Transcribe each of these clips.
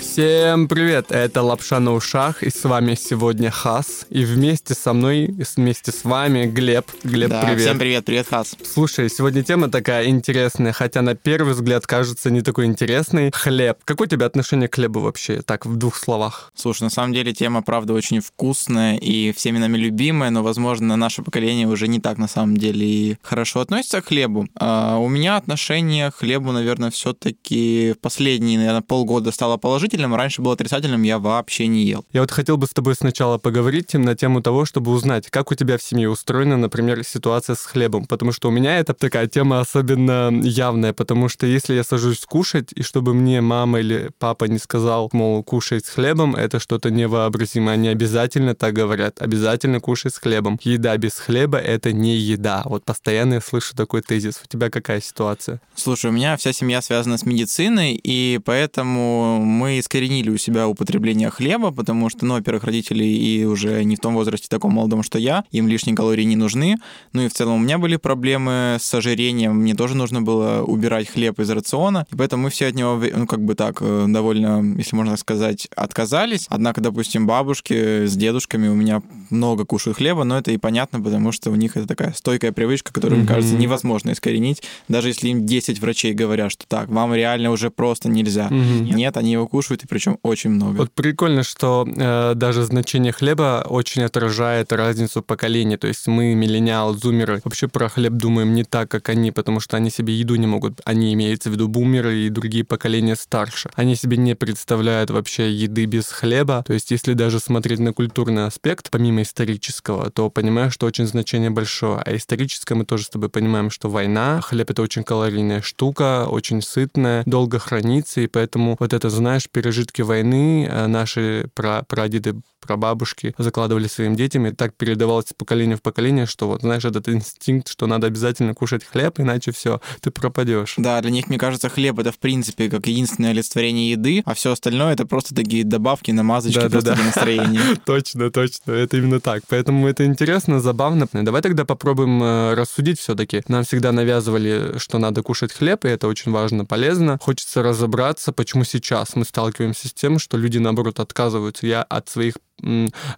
Всем привет, это Лапша на ушах, и с вами сегодня Хас, и вместе со мной, вместе с вами Глеб. Глеб, Да, привет. всем привет, привет, Хас. Слушай, сегодня тема такая интересная, хотя на первый взгляд кажется не такой интересной. Хлеб. Какое у тебя отношение к хлебу вообще, так, в двух словах? Слушай, на самом деле тема, правда, очень вкусная и всеми нами любимая, но, возможно, наше поколение уже не так, на самом деле, и хорошо относится к хлебу. А, у меня отношение к хлебу, наверное, все-таки последние, наверное, полгода стало положительным, раньше было отрицательным, я вообще не ел. Я вот хотел бы с тобой сначала поговорить на тему того, чтобы узнать, как у тебя в семье устроена, например, ситуация с хлебом. Потому что у меня это такая тема особенно явная, потому что если я сажусь кушать, и чтобы мне мама или папа не сказал, мол, кушай с хлебом, это что-то невообразимое. Они обязательно так говорят. Обязательно кушай с хлебом. Еда без хлеба — это не еда. Вот постоянно я слышу такой тезис. У тебя какая ситуация? Слушай, у меня вся семья связана с медициной, и поэтому мы искоренили у себя употребление хлеба, потому что, ну, во-первых, родители и уже не в том возрасте таком молодом, что я, им лишние калории не нужны. Ну и в целом у меня были проблемы с ожирением, мне тоже нужно было убирать хлеб из рациона, и поэтому мы все от него, ну, как бы так, э, довольно, если можно так сказать, отказались. Однако, допустим, бабушки с дедушками у меня много кушают хлеба, но это и понятно, потому что у них это такая стойкая привычка, которую, мне кажется, невозможно искоренить, даже если им 10 врачей говорят, что так, вам реально уже просто нельзя. Мгм. Нет, они его кушают, и причем очень много. Вот прикольно, что э, даже значение хлеба очень отражает разницу поколений. То есть мы, миллениал, зумеры, вообще про хлеб думаем не так, как они, потому что они себе еду не могут. Они имеются в виду бумеры и другие поколения старше. Они себе не представляют вообще еды без хлеба. То есть если даже смотреть на культурный аспект, помимо исторического, то понимаешь, что очень значение большое. А историческое мы тоже с тобой понимаем, что война, хлеб это очень калорийная штука, очень сытная, долго хранится, и поэтому вот это, знаешь, пережитки войны э, наши пра прадеды, прабабушки закладывали своим детям, и так передавалось из поколения в поколение, что вот, знаешь, этот инстинкт, что надо обязательно кушать хлеб, иначе все, ты пропадешь. Да, для них, мне кажется, хлеб это в принципе как единственное олицетворение еды, а все остальное это просто такие добавки, намазочки Да-да-да. просто для настроения. Точно, точно, это именно так. Поэтому это интересно, забавно. Давай тогда попробуем э, рассудить все-таки. Нам всегда навязывали, что надо кушать хлеб, и это очень важно, полезно. Хочется разобраться, почему сейчас мы сталкиваемся с тем, что люди, наоборот, отказываются. Я от своих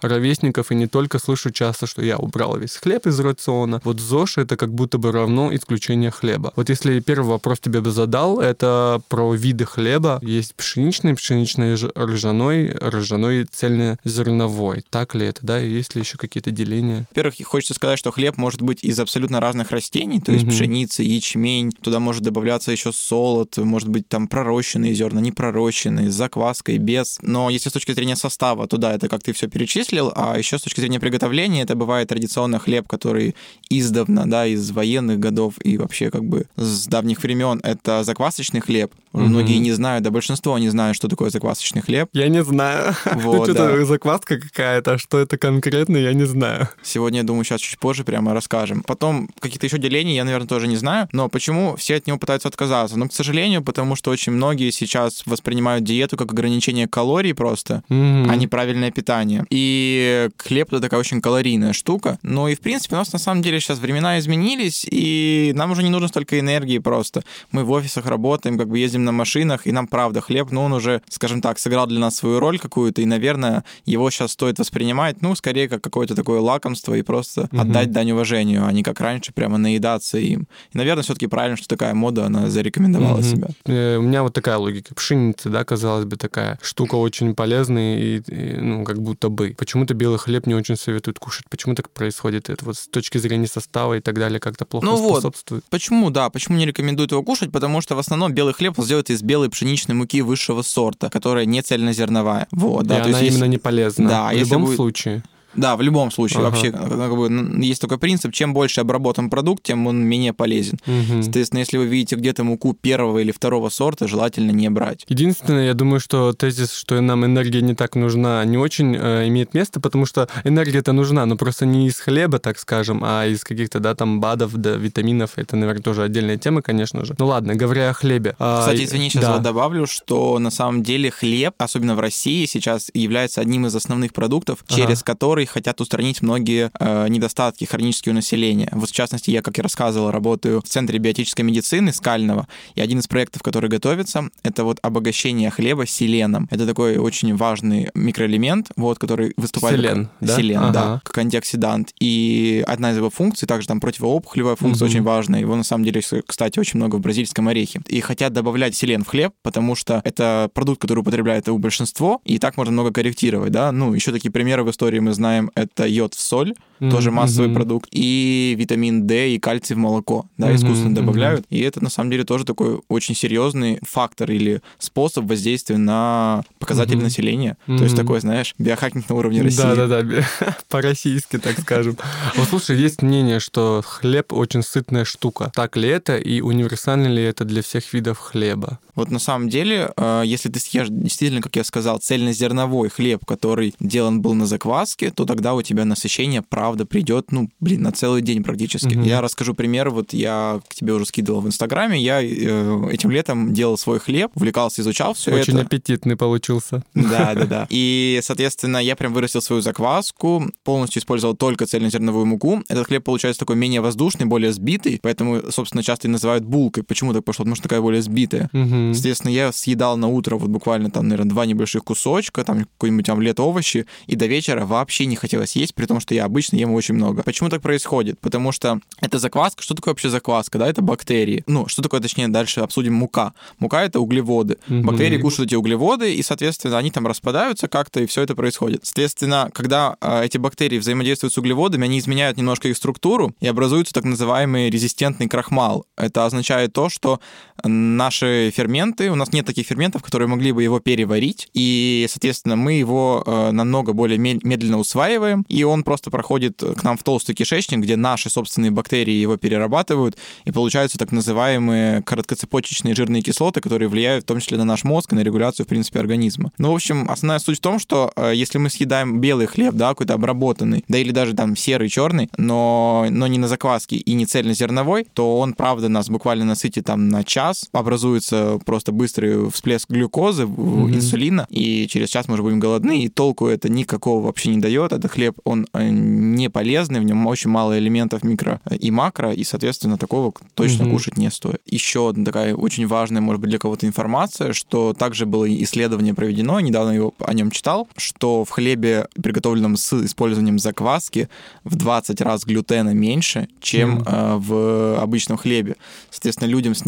ровесников и не только слышу часто, что я убрал весь хлеб из рациона. Вот ЗОЖ это как будто бы равно исключение хлеба. Вот если первый вопрос тебе бы задал, это про виды хлеба. Есть пшеничный, пшеничный ржаной, ржаной цельнозерновой. Так ли это, да? И есть ли еще какие-то деления? Во-первых, хочется сказать, что хлеб может быть из абсолютно разных растений, то есть Мгм. пшеница, ячмень, туда может добавляться еще солод, может быть там пророщенные зерна, непророщенные, с закваской, без. Но если с точки зрения состава, то да, это как ты все перечислил, а еще с точки зрения приготовления, это бывает традиционно хлеб, который издавна, да, из военных годов и вообще как бы с давних времен, это заквасочный хлеб. Мгм. Многие не знают, да большинство не знают, что такое заквасочный хлеб. Я не знаю. Вот, ну, да. закваска какая-то, а что это конкретно, я не знаю. Сегодня, я думаю, сейчас чуть позже прямо расскажем. Потом какие-то еще деления я, наверное, тоже не знаю. Но почему все от него пытаются отказаться? Ну, к сожалению, потому что очень многие сейчас воспринимают диету как ограничение калорий просто, Мгм. а не правильное питание. И хлеб это такая очень калорийная штука. Ну и, в принципе, у нас на самом деле сейчас времена изменились, и нам уже не нужно столько энергии просто. Мы в офисах работаем, как бы ездим на машинах, и нам, правда, хлеб, ну, он уже, скажем так, сыграл для нас свою роль какую-то, и, наверное, его сейчас стоит воспринимать, ну, скорее, как какое-то такое лакомство и просто Мгм. отдать дань уважению, а не как раньше прямо наедаться им. И, наверное, все-таки правильно, что такая мода, она зарекомендовала Мгм. себя. Э, У меня вот такая логика. Пшеница, да, казалось бы, такая штука очень полезная и, и, ну, как будто бы. Почему-то белый хлеб не очень советуют кушать. Почему так происходит это? Вот с точки зрения состава и так далее как-то плохо Ну вот. способствует. Почему, да, почему не рекомендуют его кушать? Потому что в основном белый хлеб он сделает из белой пшеничной муки высшего сорта, которая не цельнозерновая. Вот, да, и то она есть именно не полезна. Да, в любом будет- случае. Да, в любом случае. Ага. Вообще, как бы, есть такой принцип, чем больше обработан продукт, тем он менее полезен. Мгм. Соответственно, если вы видите где-то муку первого или второго сорта, желательно не брать. Единственное, я думаю, что тезис, что нам энергия не так нужна, не очень э, имеет место, потому что энергия-то нужна, но просто не из хлеба, так скажем, а из каких-то, да, там, БАДов, да, витаминов. Это, наверное, тоже отдельная тема, конечно же. Ну ладно, говоря о хлебе. а, Кстати, извини, сейчас да. вот добавлю, что на самом деле хлеб, особенно в России, сейчас является одним из основных продуктов, Ага. через который которые хотят устранить многие э, недостатки хронические у населения. Вот в частности, я, как я рассказывал, работаю в Центре биотической медицины Скального, и один из проектов, который готовится, это вот обогащение хлеба селеном. Это такой очень важный микроэлемент, вот, который выступает... Селен, как, да? Селен, Ага. да, как антиоксидант. И одна из его функций, также там противоопухолевая функция Мгм. очень важная. Его на самом деле, кстати, очень много в бразильском орехе. И хотят добавлять селен в хлеб, потому что это продукт, который употребляет его большинство, и так можно много корректировать, да. Ну, еще такие примеры в истории мы знаем, это йод в соль, тоже Мгм, массовый мгм. продукт, и витамин D и кальций в молоко, да, Мгм, искусственно добавляют. И это, на самом деле, тоже такой очень серьезный фактор или способ воздействия на показатели Мгм. населения. То есть такой, знаешь, биохакинг на уровне России. Да-да-да, по-российски, так скажем. Вот слушай, есть мнение, что хлеб очень сытная штука. Так ли это и универсально ли это для всех видов хлеба? Вот на самом деле, э, если ты съешь действительно, как я сказал, цельнозерновой хлеб, который делан был на закваске, то тогда у тебя насыщение, правда, придет, ну, блин, на целый день практически. Мгм. Я расскажу пример, вот я к тебе уже скидывал в Инстаграме, я э, этим летом делал свой хлеб, увлекался, изучал все Очень это. аппетитный получился. Да, да, да. И, соответственно, я прям вырастил свою закваску, полностью использовал только цельнозерновую муку. Этот хлеб получается такой менее воздушный, более сбитый, поэтому, собственно, часто и называют булкой. Почему так пошло? Потому что такая более сбитая. Мгм. Соответственно, я съедал на утро вот буквально там, наверное, два небольших кусочка, там какой-нибудь омлет, овощи, и до вечера вообще не хотелось есть, при том, что я обычно ем очень много. Почему так происходит? Потому что это закваска. Что такое вообще закваска? Да, это бактерии. Ну, что такое, точнее, дальше обсудим мука. Мука — это углеводы. Мгм. Бактерии кушают эти углеводы, и, соответственно, они там распадаются как-то, и все это происходит. Соответственно, когда э, эти бактерии взаимодействуют с углеводами, они изменяют немножко их структуру, и образуется так называемый резистентный крахмал. Это означает то, что наши ферменты, у нас нет таких ферментов, которые могли бы его переварить, и, соответственно, мы его э, намного более медленно усваиваем, и он просто проходит к нам в толстый кишечник, где наши собственные бактерии его перерабатывают, и получаются так называемые короткоцепочечные жирные кислоты, которые влияют в том числе на наш мозг и на регуляцию, в принципе, организма. Ну, в общем, основная суть в том, что э, если мы съедаем белый хлеб, да, какой-то обработанный, да или даже там серый, черный, но, но не на закваске и не цельнозерновой, то он, правда, нас буквально насытит там на час, образуется просто быстрый всплеск глюкозы, Мгм. инсулина, и через час мы уже будем голодны, и толку это никакого вообще не дает. Этот хлеб, он э, не полезный, в нем очень мало элементов микро и макро, и, соответственно, такого точно Мгм. кушать не стоит. Еще одна такая очень важная, может быть, для кого-то информация, что также было исследование проведено, недавно его о нем читал, что в хлебе, приготовленном с использованием закваски, в 20 раз глютена меньше, чем э, в обычном хлебе. Соответственно, людям с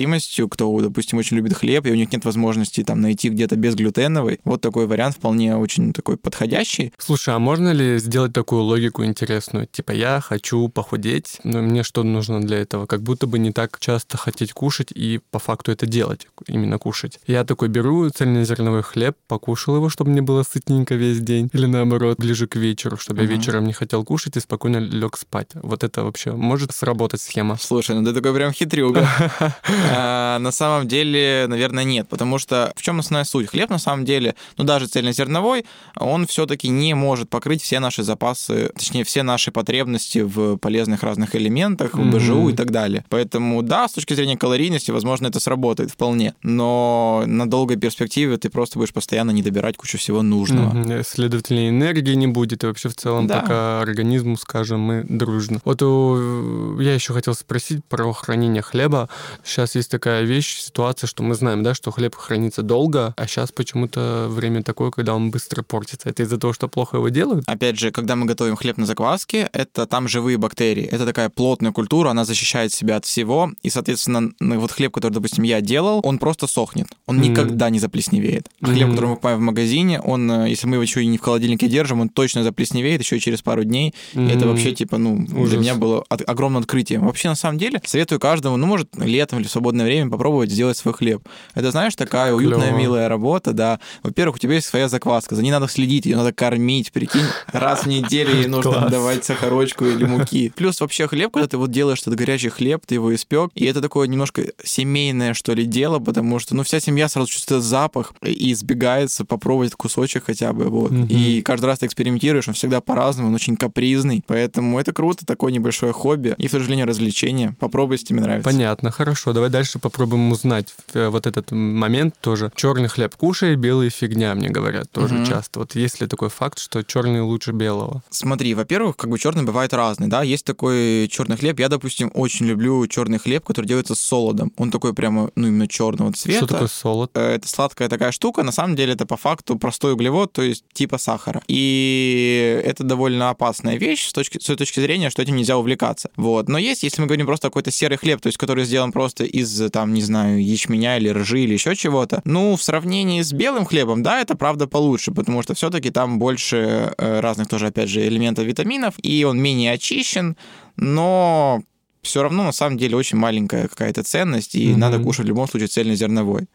непереносимостью, кто, допустим, очень любит хлеб, и у них нет возможности там найти где-то безглютеновый, вот такой вариант вполне очень такой подходящий. Слушай, а можно ли сделать такую логику интересную? Типа, я хочу похудеть, но мне что нужно для этого? Как будто бы не так часто хотеть кушать и по факту это делать, именно кушать. Я такой беру цельнозерновой хлеб, покушал его, чтобы мне было сытненько весь день. Или наоборот, ближе к вечеру, чтобы Мгм. я вечером не хотел кушать и спокойно лег спать. Вот это вообще может сработать схема? Слушай, ну ты такой прям хитрюга. А, На самом деле, наверное, нет, потому что в чем основная суть? Хлеб, на самом деле, ну даже цельнозерновой, он все-таки не может покрыть все наши запасы, точнее, все наши потребности в полезных разных элементах, в. БЖУ и так далее. Поэтому, да, с точки зрения калорийности, возможно, это сработает вполне, но на долгой перспективе ты просто будешь постоянно не добирать кучу всего нужного. Следовательно, энергии не будет, и вообще в целом Да. пока организму, скажем, мы дружно. Вот я еще хотел спросить про хранение хлеба. Сейчас есть такая вещь, ситуация, что мы знаем, да, что хлеб хранится долго, а сейчас почему-то время такое, когда он быстро портится. Это из-за того, что плохо его делают? Опять же, когда мы готовим хлеб на закваске, это там живые бактерии. Это такая плотная культура, она защищает себя от всего. И, соответственно, вот хлеб, который, допустим, я делал, он просто сохнет. Он Мгм. никогда не заплесневеет. Хлеб, Мгм. который мы покупаем в магазине, он, э, если мы его еще и не в холодильнике держим, он точно заплесневеет еще и через пару дней. И это вообще, типа, ну, Ужас. для меня было от- огромным открытием. Вообще, на самом деле, советую каждому, ну, может, летом или в свободное время попробовать сделать свой хлеб. Это, знаешь, такая уютная, милая работа, да. Во-первых, у тебя есть своя закваска, за ней надо следить, ее надо кормить, прикинь, раз в неделю ей нужно давать сахарочку или муки. Плюс вообще хлеб, когда ты вот делаешь этот горячий хлеб, ты его испек, и это такое немножко семейное, что ли, дело, потому что, ну, вся семья сразу чувствует запах и избегается попробовать кусочек хотя бы, вот. Мгм. И каждый раз ты экспериментируешь, он всегда по-разному, он очень капризный, поэтому это круто, такое небольшое хобби и, же время, развлечение. Попробуй, если тебе нравится. Понятно, хорошо. Давай давай дальше попробуем узнать э, вот этот момент тоже. Черный хлеб кушай, белый фигня, мне говорят тоже угу. часто. Вот есть ли такой факт, что черный лучше белого? Смотри, во-первых, как бы черный бывает разный, да. Есть такой черный хлеб. Я, допустим, очень люблю черный хлеб, который делается с солодом. Он такой прямо, ну, именно черного цвета. Что такое солод? Э, это сладкая такая штука. На самом деле это по факту простой углевод, то есть типа сахара. И это довольно опасная вещь с точки, с той точки зрения, что этим нельзя увлекаться. Вот. Но есть, если мы говорим просто какой-то серый хлеб, то есть который сделан просто из, там, не знаю, ячменя или ржи или еще чего-то, ну, в сравнении с белым хлебом, да, это правда получше, потому что все-таки там больше э, разных тоже, опять же, элементов витаминов, и он менее очищен, но все равно на самом деле очень маленькая какая-то ценность, и mm-hmm. надо кушать в любом случае цельнозерновой.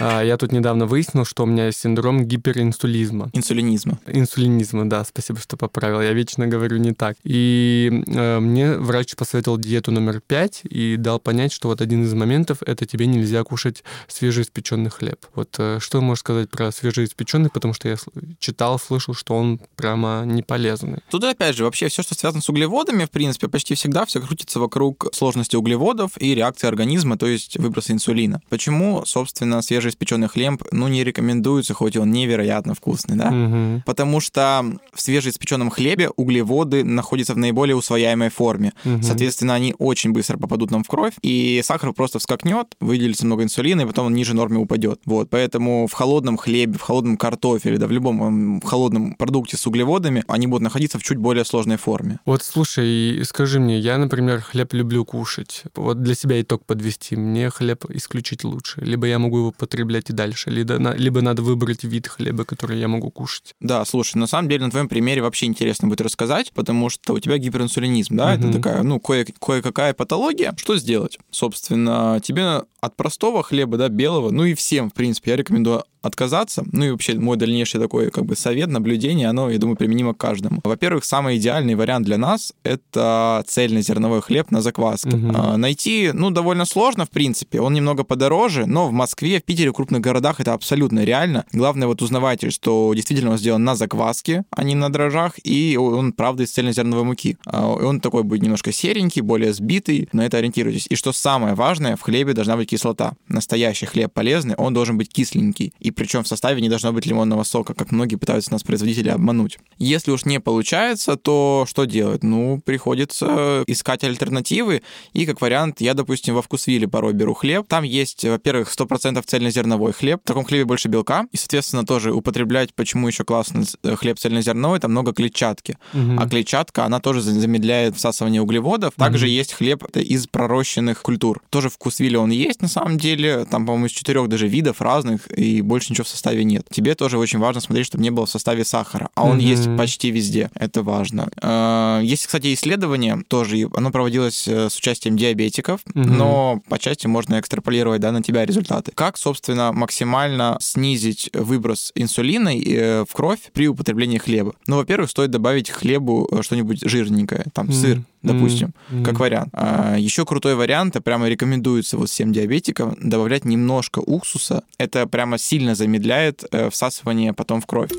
Я тут недавно выяснил, что у меня синдром гиперинсулизма. Инсулинизма. Инсулинизма, да, спасибо, что поправил. Я вечно говорю не так. И э, мне врач посоветовал диету номер пять и дал понять, что вот один из моментов — это тебе нельзя кушать свежеиспеченный хлеб. Вот э, что можешь сказать про свежеиспеченный, потому что я читал, слышал, что он прямо не полезный. Тут опять же, вообще все, что связано с углеводами, в принципе, почти всегда все крутится вокруг сложности углеводов и реакции организма, то есть выброса инсулина. Почему, собственно, свежий свежеиспеченный хлеб, ну, не рекомендуется, хоть он невероятно вкусный, да? Угу. Потому что в свежеиспеченном хлебе углеводы находятся в наиболее усвояемой форме. Угу. Соответственно, они очень быстро попадут нам в кровь, и сахар просто вскакнет, выделится много инсулина, и потом он ниже нормы упадет. Вот, поэтому в холодном хлебе, в холодном картофеле, да, в любом холодном продукте с углеводами, они будут находиться в чуть более сложной форме. Вот слушай, скажи мне, я, например, хлеб люблю кушать. Вот для себя итог подвести. Мне хлеб исключить лучше. Либо я могу его потребить употреблять и дальше, либо, либо надо выбрать вид хлеба, который я могу кушать. Да, слушай, на самом деле на твоем примере вообще интересно будет рассказать, потому что у тебя гиперинсулинизм, да, угу. это такая, ну, кое- кое-какая патология. Что сделать? Собственно, тебе от простого хлеба, да, белого, ну и всем, в принципе, я рекомендую отказаться. Ну и вообще мой дальнейший такой как бы совет, наблюдение, оно, я думаю, применимо к каждому. Во-первых, самый идеальный вариант для нас — это цельнозерновой хлеб на закваске. Угу. А, найти, ну, довольно сложно, в принципе. Он немного подороже, но в Москве, в Питере, в крупных городах это абсолютно реально. Главное, вот узнавайте, что действительно он сделан на закваске, а не на дрожжах, и он, правда, из цельнозерновой муки. А, он такой будет немножко серенький, более сбитый, на это ориентируйтесь. И что самое важное, в хлебе должна быть кислота. Настоящий хлеб полезный, он должен быть кисленький. И причем в составе не должно быть лимонного сока, как многие пытаются нас производители обмануть. Если уж не получается, то что делать? Ну, приходится искать альтернативы, и как вариант, я, допустим, во вкусвиле порой беру хлеб. Там есть, во-первых, 100% цельнозерновой хлеб, в таком хлебе больше белка, и, соответственно, тоже употреблять, почему еще классно э, хлеб цельнозерновой, там много клетчатки. Угу. А клетчатка, она тоже замедляет всасывание углеводов. Также угу. есть хлеб из пророщенных культур. Тоже вкусвиле он есть, на самом деле, там, по-моему, из четырех даже видов разных, и больше ничего в составе нет. Тебе тоже очень важно смотреть, чтобы не было в составе сахара, а он mm-hmm. есть почти везде. Это важно. А, есть, кстати, исследование тоже, оно проводилось э, с участием диабетиков, mm-hmm. но по части можно экстраполировать да, на тебя результаты. Как, собственно, максимально снизить выброс инсулина э, в кровь при употреблении хлеба? Ну, во-первых, стоит добавить хлебу э, что-нибудь жирненькое, там mm-hmm. сыр, допустим, mm-hmm. как вариант. А, еще крутой вариант, а прямо рекомендуется вот всем диабетикам добавлять немножко уксуса. Это прямо сильно замедляет э, всасывание потом в кровь.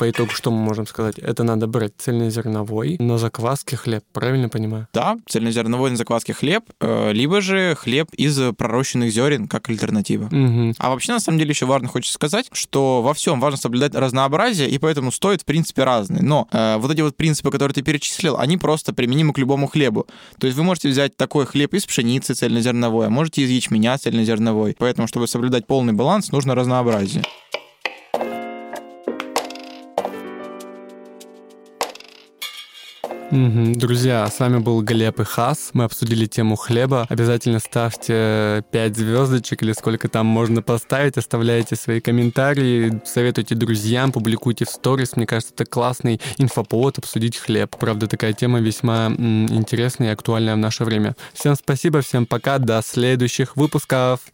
По итогу что мы можем сказать? Это надо брать цельнозерновой на закваске хлеб, правильно понимаю? Да, цельнозерновой на закваске хлеб, э, либо же хлеб из пророщенных зерен как альтернатива. Угу. А вообще, на самом деле, еще важно хочется сказать, что во всем важно соблюдать разнообразие, и поэтому стоит, в принципе, разные. Но э, вот эти вот принципы, которые ты перечислил, они просто применимы к любому хлебу. То есть вы можете взять такой хлеб из пшеницы цельнозерновой, а можете из ячменя цельнозерновой. Поэтому, чтобы соблюдать полный баланс, нужно разнообразие. Угу. Друзья, с вами был Глеб и Хас. Мы обсудили тему хлеба. Обязательно ставьте 5 звездочек или сколько там можно поставить. Оставляйте свои комментарии, советуйте друзьям, публикуйте в сторис. Мне кажется, это классный инфоповод обсудить хлеб. Правда, такая тема весьма м, интересная и актуальная в наше время. Всем спасибо, всем пока, до следующих выпусков.